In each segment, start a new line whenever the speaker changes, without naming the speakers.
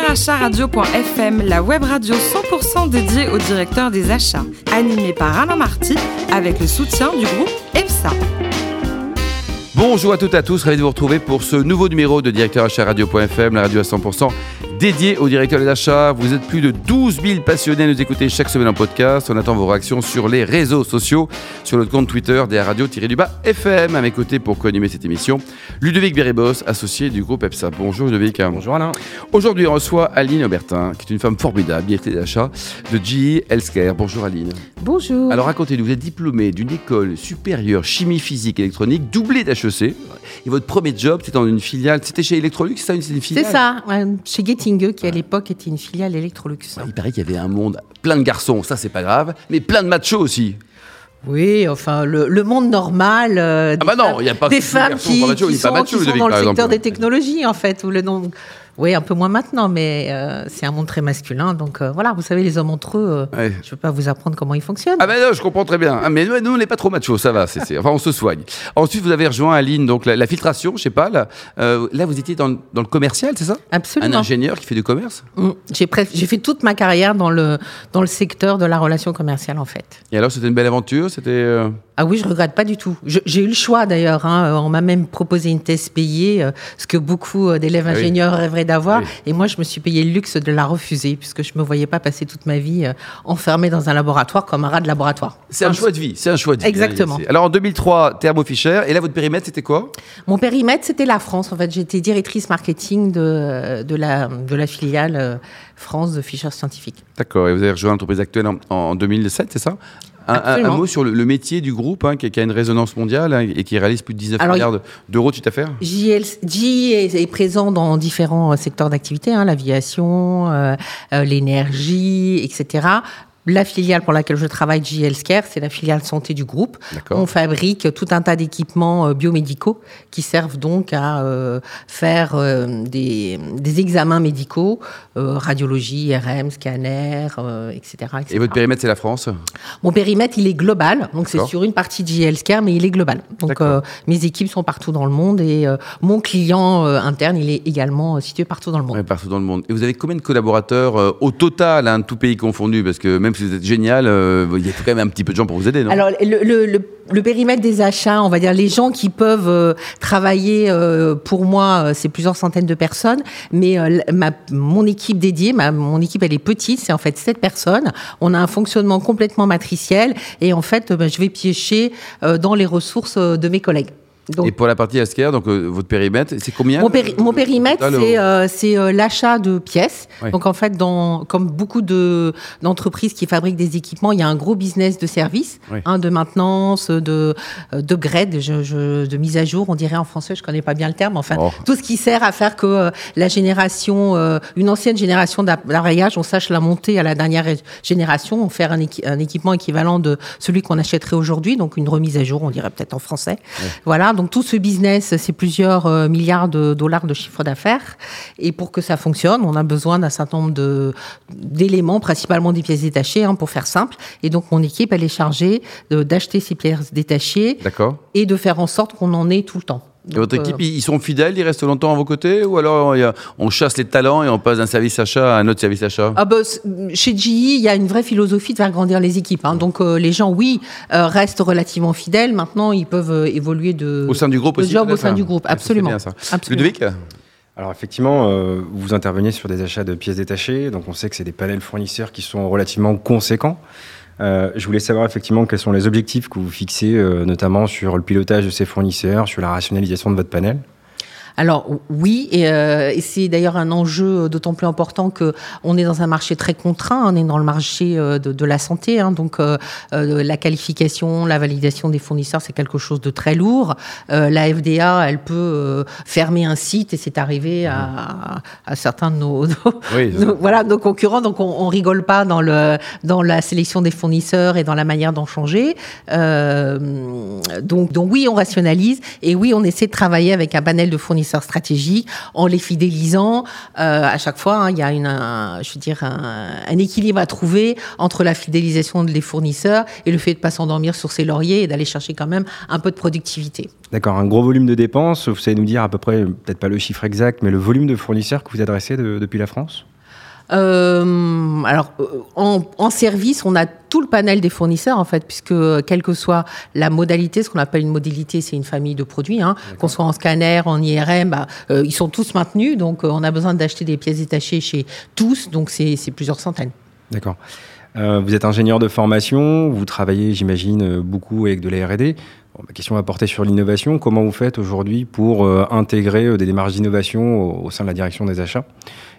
directeuracharadio.fm, la web radio 100% dédiée aux directeurs des achats, animée par Alain Marty avec le soutien du groupe EFSA.
Bonjour à toutes et à tous, ravi de vous retrouver pour ce nouveau numéro de directeuracharadio.fm, la radio à 100% dédié au directeur des achats. Vous êtes plus de 12 000 passionnés à nous écouter chaque semaine en podcast. On attend vos réactions sur les réseaux sociaux, sur notre compte Twitter des radio-du-bas FM. À mes côtés pour co-animer cette émission, Ludovic Bérébos, associé du groupe EPSA. Bonjour Ludovic.
Bonjour Alain.
Aujourd'hui, on reçoit Aline Aubertin, qui est une femme formidable, directrice des achats de GE Healthcare. Bonjour Aline.
Bonjour.
Alors racontez-nous, vous êtes diplômée d'une école supérieure chimie physique électronique, doublée d'HEC. Et votre premier job, c'était dans une filiale, c'était chez Electrolux, ça, une filiale
C'est ça, ouais, chez Qui à l'époque était une filiale Electrolux.
Il paraît qu'il y avait un monde plein de garçons, ça c'est pas grave, mais plein de machos aussi.
Oui, enfin, le, le monde normal. euh,
Ah bah
des
non,
femmes-
y a pas
des
des
femmes qui, sont, qui dans le secteur des technologies, en fait, où le nom. Oui, un peu moins maintenant, mais euh, c'est un monde très masculin. Donc euh, voilà, vous savez, les hommes entre eux, euh,
Ouais.
je ne peux pas vous apprendre comment ils fonctionnent.
Ah ben non, je comprends très bien. Ah, mais nous, nous, on n'est pas trop machos, ça va. c'est enfin, on se soigne. Ensuite, vous avez rejoint Aline, donc la, la filtration, je sais pas. Là, là vous étiez dans, le- dans le commercial, c'est ça? Un
Absolument.
ingénieur qui fait du commerce?
Mm. J'ai pré- j'ai fait toute ma carrière dans le, dans le secteur de la relation commerciale, en fait.
Et alors, c'était une belle aventure C'était. Euh,
Ah oui, je regrette pas du tout. J'ai eu le choix d'ailleurs. hein. On m'a même proposé une thèse payée, euh, ce que beaucoup euh, d'élèves
Ah oui.
ingénieurs rêveraient d'avoir.
Oui.
Et moi, je me suis payé le luxe de la refuser, puisque je me voyais pas passer toute ma vie euh, enfermée dans un laboratoire comme un rat de laboratoire.
C'est un choix de vie. C'est un choix de vie.
Exactement.
Alors, en 2003, Thermo Fisher. Et là, votre périmètre, c'était quoi?
Mon périmètre, c'était la France. En fait, j'étais directrice marketing de, de, la, de la filiale euh, France de Fisher Scientific.
D'accord. Et vous avez rejoint l'entreprise actuelle en, en 2007, c'est ça? Un, mot sur le, le métier du groupe hein, qui, qui a une résonance mondiale hein, et qui réalise plus de 19
Alors,
milliards d'euros de chiffre d'affaires
JL, est, est présent dans différents secteurs d'activité, hein, l'aviation, euh, euh, l'énergie, etc. La filiale pour laquelle je travaille, J Healthcare, c'est la filiale santé du groupe. On fabrique tout un tas d'équipements euh, biomédicaux qui servent donc à euh, faire euh, des, des examens médicaux, euh, radiologie, RM, scanner, etc., etc.
Et votre périmètre, c'est la France?
Mon périmètre, il est global. Donc, c'est sur une partie de JL Care, mais il est global. Donc, mes équipes sont partout dans le monde et mon client interne, il est également situé partout dans le monde.
Ouais, partout dans le monde. Et vous avez combien de collaborateurs au total, hein, tout pays confondu Parce que même vous êtes génial, euh, il y a quand même un petit peu de gens pour vous aider,
Alors, le, périmètre des achats, on va dire les gens qui peuvent euh, travailler euh, pour moi, c'est plusieurs centaines de personnes. Mais ma, mon équipe dédiée, ma, mon équipe, elle est petite, c'est en fait sept personnes. On a un fonctionnement complètement matriciel et en fait, ben, je vais piocher dans les ressources de mes collègues. Donc,
Et pour la partie healthcare, donc euh, votre périmètre, c'est combien
Mon, péri- périmètre, c'est euh, euh, l'achat de pièces. Donc en fait, dans, comme beaucoup de d'entreprises qui fabriquent des équipements, il y a un gros business de services,
Ouais.
hein, de maintenance, de euh, de grade, je, je- de mise à jour. On dirait en français, je connais pas bien le terme. Enfin,
Oh.
tout ce qui sert à faire que euh, la génération, euh, une ancienne génération d'app- d'appareillage, on sache la monter à la dernière génération, on faire un, équi- un équipement équivalent de celui qu'on achèterait aujourd'hui, donc une remise à jour, on dirait peut-être en français. Voilà, donc tout ce business, c'est plusieurs euh, milliards de dollars de chiffre d'affaires. Et pour que ça fonctionne, on a besoin d'un certain nombre d'éléments, principalement des pièces détachées, hein, pour faire simple. Et donc mon équipe, elle est chargée d'acheter ces pièces détachées et de faire en sorte qu'on en ait tout le temps.
Et votre équipe,
euh,
ils sont fidèles, ils restent longtemps à vos côtés Ou alors on chasse les talents et on passe d'un service achat à un autre service achat?
Ah bah, c- chez GE, il y a une vraie philosophie de faire grandir les équipes. hein. Donc euh, les gens, oui, euh, restent relativement fidèles. Maintenant, ils peuvent euh, évoluer de,
Au sein du groupe
de
aussi
job au sein
hein
du groupe.
Ouais, ça, c'est
Absolument.
bien, ça.
Absolument.
Ludovic?
Alors effectivement, euh, vous intervenez sur des achats de pièces détachées, donc on sait que c'est des panels fournisseurs qui sont relativement conséquents. Euh, je voulais savoir effectivement quels sont les objectifs que vous fixez, euh, notamment sur le pilotage de ces fournisseurs, sur la rationalisation de votre panel.
Alors oui, et, euh, et c'est d'ailleurs un enjeu d'autant plus important que on est dans un marché très contraint. On est dans le marché euh, de, de la santé, hein, donc euh, euh, la qualification, la validation des fournisseurs, c'est quelque chose de très lourd. Euh, la FDA, elle peut euh, fermer un site et c'est arrivé à, à certains de nos, nos-
Oui, c'est ça.
nos- voilà nos concurrents. Donc on, on rigole pas dans le dans la sélection des fournisseurs et dans la manière d'en changer. Euh, donc donc oui, on rationalise et oui, on essaie de travailler avec un panel de fournisseurs fournisseurs stratégiques, en les fidélisant. à chaque fois, hein, il y a une, un, je veux dire, un, équilibre à trouver entre la fidélisation des fournisseurs et le fait de pas s'endormir sur ses lauriers et d'aller chercher quand même un peu de productivité.
D'accord, un gros volume de dépenses. Vous savez nous dire à peu près, peut-être pas le chiffre exact, mais le volume de fournisseurs que vous adressez depuis la France?
Euh, alors, euh, en, en, service, on a tout le panel des fournisseurs, en fait, puisque quelle que soit la modalité, ce qu'on appelle une modalité, c'est une famille de produits, hein, qu'on soit en scanner, en IRM, bah, euh, ils sont tous maintenus, donc on a besoin d'acheter des pièces détachées chez tous, donc c'est plusieurs centaines.
D'accord. Vous êtes ingénieur de formation, vous travaillez, j'imagine, beaucoup avec de la R&D ma question va porter sur l'innovation. Comment vous faites aujourd'hui pour euh, intégrer euh, des démarches d'innovation au, sein de la direction des achats?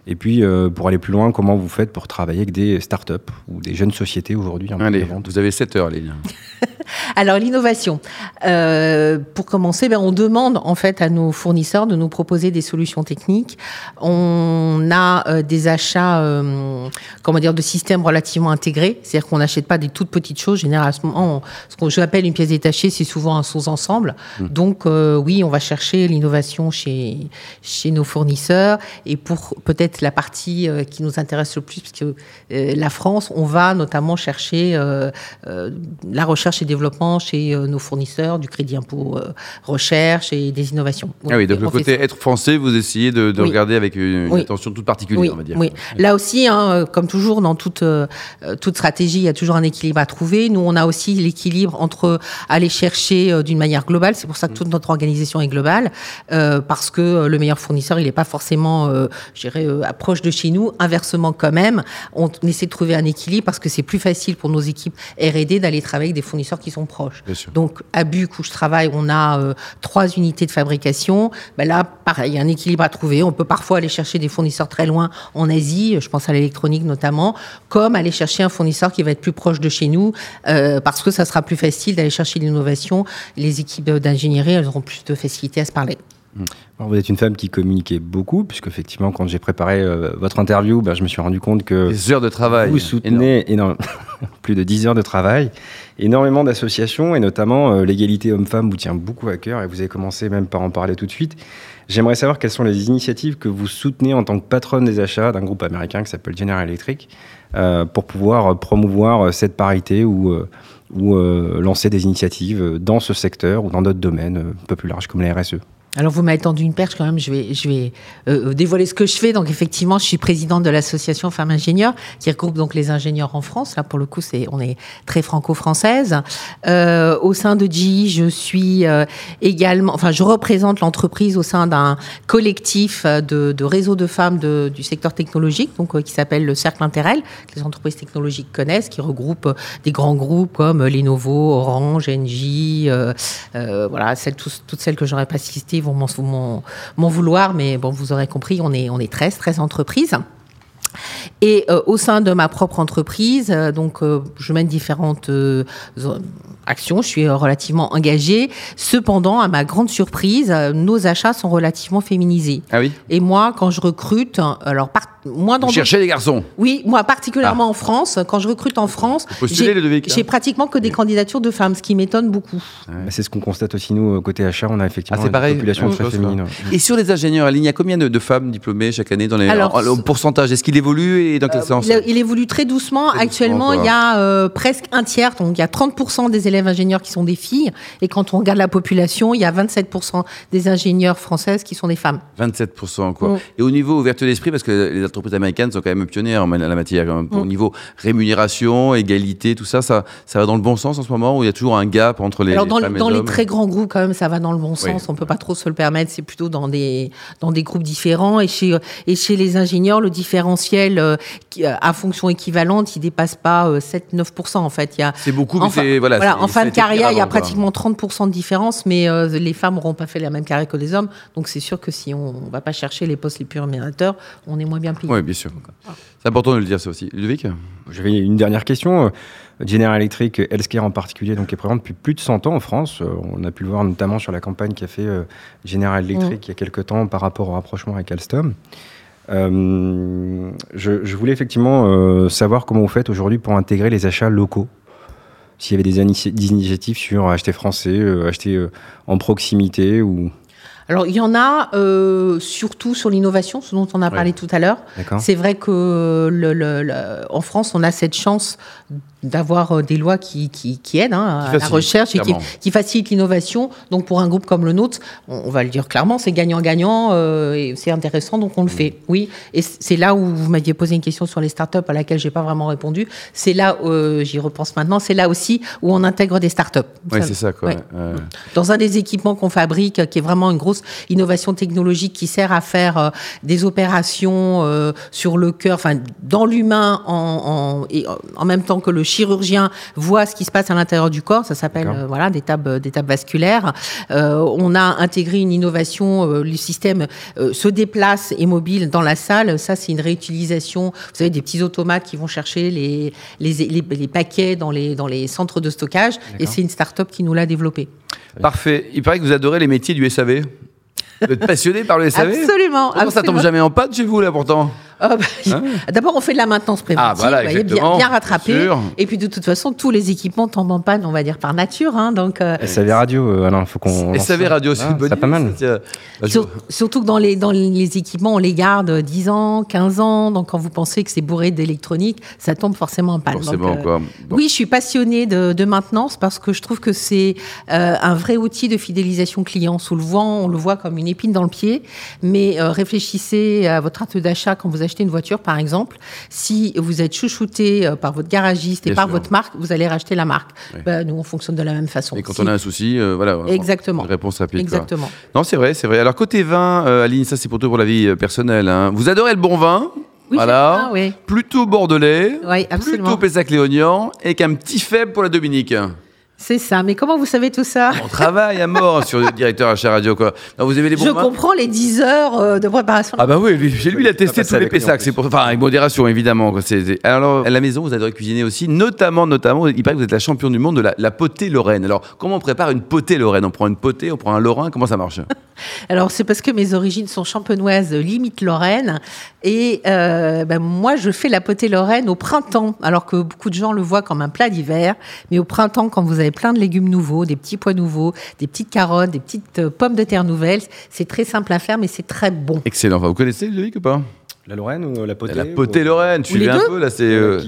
Et puis, euh, pour aller plus loin, comment vous faites pour travailler avec des startups ou des jeunes sociétés aujourd'hui
Allez, vous avez 7 heures, Lélia.
Alors, l'innovation. pour commencer, ben, on demande en fait à nos fournisseurs de nous proposer des solutions techniques. On a des achats, comment dire, de systèmes relativement intégrés. C'est-à-dire qu'on n'achète pas des toutes petites choses. Généralement, ce que j'appelle une pièce détachée, c'est souvent un sous-ensemble. Hmm. Donc euh, oui, on va chercher l'innovation chez, chez nos fournisseurs. Et pour peut-être la partie euh, qui nous intéresse le plus, parce que euh, la France, on va notamment chercher la recherche et développement chez nos fournisseurs, du crédit impôt recherche et des innovations.
ah oui, donc le côté être français, vous essayez de, regarder avec une, attention toute particulière, on va dire.
Oui, là aussi, hein, comme toujours dans toute, toute stratégie, il y a toujours un équilibre à trouver. Nous, on a aussi l'équilibre entre aller chercher euh, d'une manière globale. C'est pour ça que toute notre organisation est globale, euh, parce que euh, le meilleur fournisseur, il n'est pas forcément, je dirais, proche de chez nous. Inversement, quand même, on essaie de trouver un équilibre parce que c'est plus facile pour nos équipes R&D d'aller travailler avec des fournisseurs qui sont proches. Donc, à Buc, où je travaille, on a trois unités de fabrication. Ben là, pareil, il y a un équilibre à trouver. On peut parfois aller chercher des fournisseurs très loin en Asie, je pense à l'électronique notamment, comme aller chercher un fournisseur qui va être plus proche de chez nous, parce que ça sera plus facile d'aller chercher l'innovation les équipes d'ingénierie, elles auront plus de facilité à se parler.
Mmh. vous êtes une femme qui communiquait beaucoup, puisque effectivement, quand j'ai préparé euh, votre interview, ben, je me suis rendu compte que
des heures de travail,
vous soutenez énorme. plus de 10 heures de travail, énormément d'associations, et notamment euh, l'égalité homme-femme vous tient beaucoup à cœur, et vous avez commencé même par en parler tout de suite. J'aimerais savoir quelles sont les initiatives que vous soutenez en tant que patronne des achats d'un groupe américain qui s'appelle General Electric, euh, pour pouvoir promouvoir cette parité ou ou euh, lancer des initiatives dans ce secteur ou dans d'autres domaines euh, un peu plus larges comme la RSE.
Alors vous m'avez tendu une perche quand même, je vais, je vais euh, dévoiler ce que je fais. Donc effectivement, je suis présidente de l'association Femmes Ingénieurs, qui regroupe donc les ingénieurs en France. Là pour le coup, c'est on est très franco-française. Euh, au sein de GE, je suis euh, également, enfin je représente l'entreprise au sein d'un collectif de, de réseau de femmes de, du secteur technologique, donc qui s'appelle le Cercle Interel, que les entreprises technologiques connaissent, qui regroupe des grands groupes comme Lenovo, Orange, Engie, voilà, celles, toutes celles que j'aurais pas citées m'en vouloir, mais bon, vous aurez compris, on est, on est 13, 13 entreprises. Et euh, au sein de ma propre entreprise, euh, donc euh, je mène différentes actions, je suis relativement engagée. Cependant, à ma grande surprise, nos achats sont relativement féminisés.
Ah oui?
Et moi, quand je recrute, alors par moi
dans chercher les garçons?
Oui, moi particulièrement ah. en France, quand je recrute en France, j'ai pratiquement que des candidatures de femmes, ce qui m'étonne beaucoup.
C'est ce qu'on constate aussi nous côté achat, on a effectivement ah, une population très féminine.
Et sur les ingénieurs, il y a combien de, femmes diplômées chaque année dans les alors, pourcentage? Est-ce qu'il évolue et dans quel euh, sens?
il, évolue très doucement. Actuellement, il y a euh, presque un tiers, donc il y a 30% des élèves ingénieurs qui sont des filles. Et quand on regarde la population, il y a 27% des ingénieurs françaises qui sont des femmes.
27% quoi. Mm. Et au niveau ouverture d'esprit, parce que les entreprises américaines sont quand même pionnières en la matière, au mm. niveau rémunération, égalité, tout ça, ça, ça va dans le bon sens en ce moment ou il y a toujours un gap entre les,
Alors dans,
femmes
et dans les très grands groupes, quand même, ça va dans le bon sens. On peut pas trop se le permettre. C'est plutôt dans des, dans des groupes différents. Et chez, et chez les ingénieurs, le différentiel euh, à fonction équivalente, il dépasse pas 7-9%. En fait, il y a.
C'est beaucoup, mais c'est voilà.
voilà en fin de carrière, il y a pratiquement 30% de différence, mais euh, les femmes n'auront pas fait la même carrière que les hommes. Donc c'est sûr que si on ne va pas chercher les postes les plus rémunérateurs, on est moins bien payé.
Oui, bien sûr. C'est important de le dire, ça aussi. Ludovic
J'avais une dernière question. General Electric, Healthcare en particulier, donc est présente depuis plus de 100 ans en France. Euh, on a pu le voir notamment sur la campagne qu'a fait euh, General Electric mm. il y a quelques temps par rapport au rapprochement avec Alstom. Euh, je, voulais effectivement euh, savoir comment vous faites aujourd'hui pour intégrer les achats locaux. S'il y avait des, initiatives sur acheter français, euh, acheter en proximité ou?
Alors, il y en a euh, surtout sur l'innovation, ce dont on a parlé tout à l'heure. C'est vrai que le, le- le- en France, on a cette chance d'avoir euh, des lois qui, qui, qui aident hein,
Qui
à la recherche et qui, facilitent l'innovation. Donc, pour un groupe comme le nôtre, on, on va le dire clairement, c'est gagnant-gagnant euh, et c'est intéressant, donc on le fait. Oui, et c'est là où vous m'aviez posé une question sur les startups à laquelle j'ai pas vraiment répondu. C'est là, euh, j'y repense maintenant, c'est là aussi où on intègre des startups.
Oui, c'est ça, quoi.
ouais.
Euh,
dans un des équipements qu'on fabrique, qui est vraiment une grosse innovation technologique qui sert à faire des opérations sur le cœur, enfin dans l'humain, en, en, et en- en même temps que le chirurgien voit ce qui se passe à l'intérieur du corps. Ça s'appelle euh, voilà des tables, des tables vasculaires. Euh, on a intégré une innovation. euh, le système se déplace et mobile dans la salle. Ça, c'est une réutilisation. Vous savez, des petits automates qui vont chercher les les, les, les paquets dans les dans les centres de stockage. Et c'est une start-up qui nous l'a développé.
Parfait. Il paraît que vous adorez les métiers du SAV. Vous êtes passionné par le SAV
Absolument.
Comment ça tombe
absolument.
jamais en panne chez vous, là, pourtant
Ah bah, D'abord, on fait de la maintenance préventive,
Ah, voilà,
vous voyez, bien, bien rattrapé. Et puis, de toute façon, tous les équipements tombent en panne, on va dire, par nature. Hein, donc, euh,
SAV Radio, euh, Alain, faut qu'on.
SAV
ça.
Radio, c'est
Ah,
une bonne
c'est pas mal.
Bah,
sur- surtout que dans les, dans les équipements, on les garde 10 ans, 15 ans. Donc, quand vous pensez que c'est bourré d'électronique, ça tombe forcément en panne.
Forcément,
Donc, euh,
quoi. Bon.
Oui, je suis passionnée de, de maintenance parce que je trouve que c'est euh, un vrai outil de fidélisation client. Sous le vent, on le voit comme une épine dans le pied, mais euh, réfléchissez à votre acte d'achat quand vous achetez une voiture, par exemple. Si vous êtes chouchouté euh, par votre garagiste et
Bien
par
sûr.
votre marque, vous allez racheter la marque. Ben, nous, on fonctionne de la même façon.
Et quand
Si-
on a un souci, euh, voilà.
Exactement.
Une réponse rapide. quoi.
Exactement.
Non, c'est vrai, c'est vrai. Alors, côté vin, euh, Aline, ça, c'est plutôt pour la vie euh, personnelle. hein. Vous adorez le bon vin
Oui,
Voilà.
bien, oui.
Plutôt bordelais.
Oui, absolument.
Plutôt Pessac-Léognan. Et qu'un petit faible pour la Dominique.
C'est ça. Mais comment vous savez tout ça
On travaille à mort sur le directeur achat radio, quoi. Non, vous avez les bons
Je comprends les 10 heures euh, de préparation.
Ah bah oui, lui, chez lui, il a testé tous les Pessac. C'est pour, enfin, avec modération, évidemment. quoi. C'est- c'est- Alors, à la maison, vous adorez cuisiner aussi, notamment, notamment, il paraît que vous êtes la championne du monde de la, la potée lorraine. Alors, comment on prépare une potée lorraine? On prend une potée, on prend un lorrain, comment ça marche?
Alors, c'est parce que mes origines sont champenoises, limite lorraine. Et euh, ben, moi, je fais la potée lorraine au printemps, alors que beaucoup de gens le voient comme un plat d'hiver. Mais au printemps, quand vous avez plein de légumes nouveaux, des petits pois nouveaux, des petites carottes, des petites euh, pommes de terre nouvelles, c'est très simple à faire, mais c'est très bon.
Excellent. Enfin, vous connaissez, Ludovic, ou pas?
La Lorraine ou la potée
La potée
ou-
lorraine,
les
suivez un
deux
peu, là, c'est euh,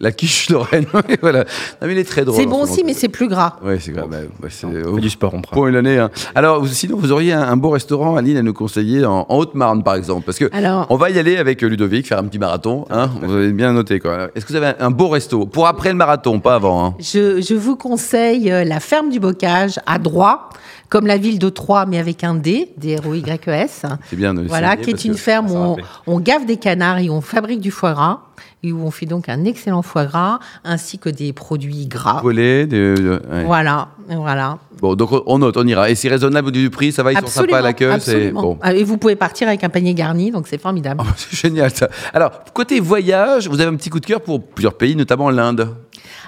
la quiche
lorraine. Oui, voilà. Non, mais il est très drôle.
C'est bon aussi, mais c'est plus gras.
Ouais, c'est grave. bah, ouais, c'est
du sport, on prend.
point l'année. hein. Alors, sinon, vous auriez un, un beau restaurant, Aline, à nous conseiller en, en Haute-Marne, par exemple. Parce que
Alors-
on va y aller avec Ludovic, faire un petit marathon. Hein, vous avez bien noté, quoi. Est-ce que vous avez un, un beau resto? Pour après le marathon, pas avant. Hein.
Je, je vous conseille euh, la ferme du Bocage à Troyes, comme la ville de Troyes, mais avec un D, D-R-O-Y-E-S.
C'est bien de le
Voilà, qui est une ferme où on, gave des canards et on fabrique du foie gras, et où on fait donc un excellent foie gras, ainsi que des produits gras.
Poulet, de- de- ouais.
Voilà, voilà.
Bon, donc on note, on ira. Et c'est raisonnable au du prix, ça va, ils sont sympas à l'accueil. c'est
absolument.
bon.
Ah, Et vous pouvez partir avec un panier garni, donc c'est formidable.
Oh, c'est génial ça. Alors, côté voyage, vous avez un petit coup de cœur pour plusieurs pays, notamment l'Inde.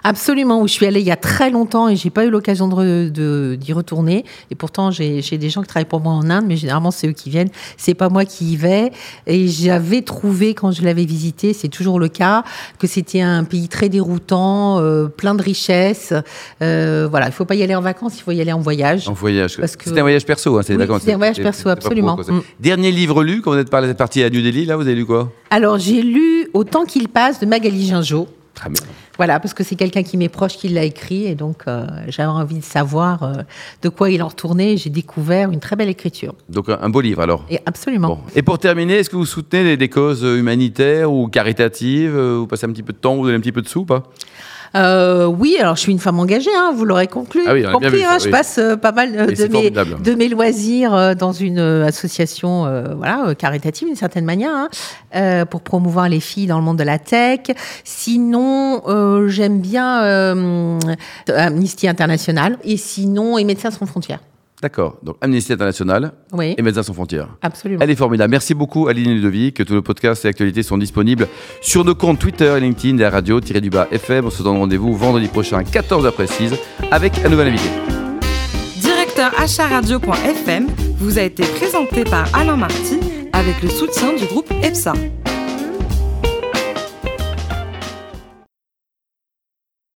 Absolument, où je suis allée il y a très longtemps et j'ai pas eu l'occasion de d'y retourner. Et pourtant, j'ai j'ai des gens qui travaillent pour moi en Inde, mais généralement c'est eux qui viennent. C'est pas moi qui y vais. Et j'avais trouvé quand je l'avais visité, c'est toujours le cas, que c'était un pays très déroutant, euh, plein de richesses. Euh, voilà, il faut pas y aller en vacances, il faut y aller en voyage.
En voyage.
Parce que-
C'était un voyage perso, hein, c'est
Oui, c'était un voyage
c'est-
perso,
c'est
absolument. Mm.
Dernier livre lu, quand vous êtes par- parti à New Delhi, là, vous avez lu quoi?
Alors j'ai lu Autant qu'il passe de Magali Gingeau.
Très bien.
Voilà, parce que c'est quelqu'un qui m'est proche qui l'a écrit et donc euh, j'avais envie de savoir euh, de quoi il en retournait. J'ai découvert une très belle écriture.
Donc un, beau livre alors.
Et absolument.
Bon. Et pour terminer, est-ce que vous soutenez des, des causes humanitaires ou caritatives euh, Vous passez un petit peu de temps, vous donnez un petit peu de sous, pas?
Euh, oui, alors je suis une femme engagée, hein, vous l'aurez conclu.
Ah oui,
compris.
vu ça,
hein,
oui.
Je passe euh, pas mal euh, de, mes,
formidable.
de mes loisirs euh, dans une association voilà, caritative d'une certaine manière hein, pour promouvoir les filles dans le monde de la tech. Sinon, j'aime bien Amnesty International et sinon, et Médecins sans frontières.
D'accord. Donc Amnesty International
Oui,
et Médecins sans frontières.
absolument.
Elle est formidable. Merci beaucoup Aline Ludovic. Tous nos podcasts et actualités sont disponibles sur nos comptes Twitter et LinkedIn de la radio du bas FM. On se donne rendez-vous vendredi prochain à 14h précise avec un nouvel invité.
Directeur acharadio.fm vous a été présenté par Alain Marty avec le soutien du groupe EPSA.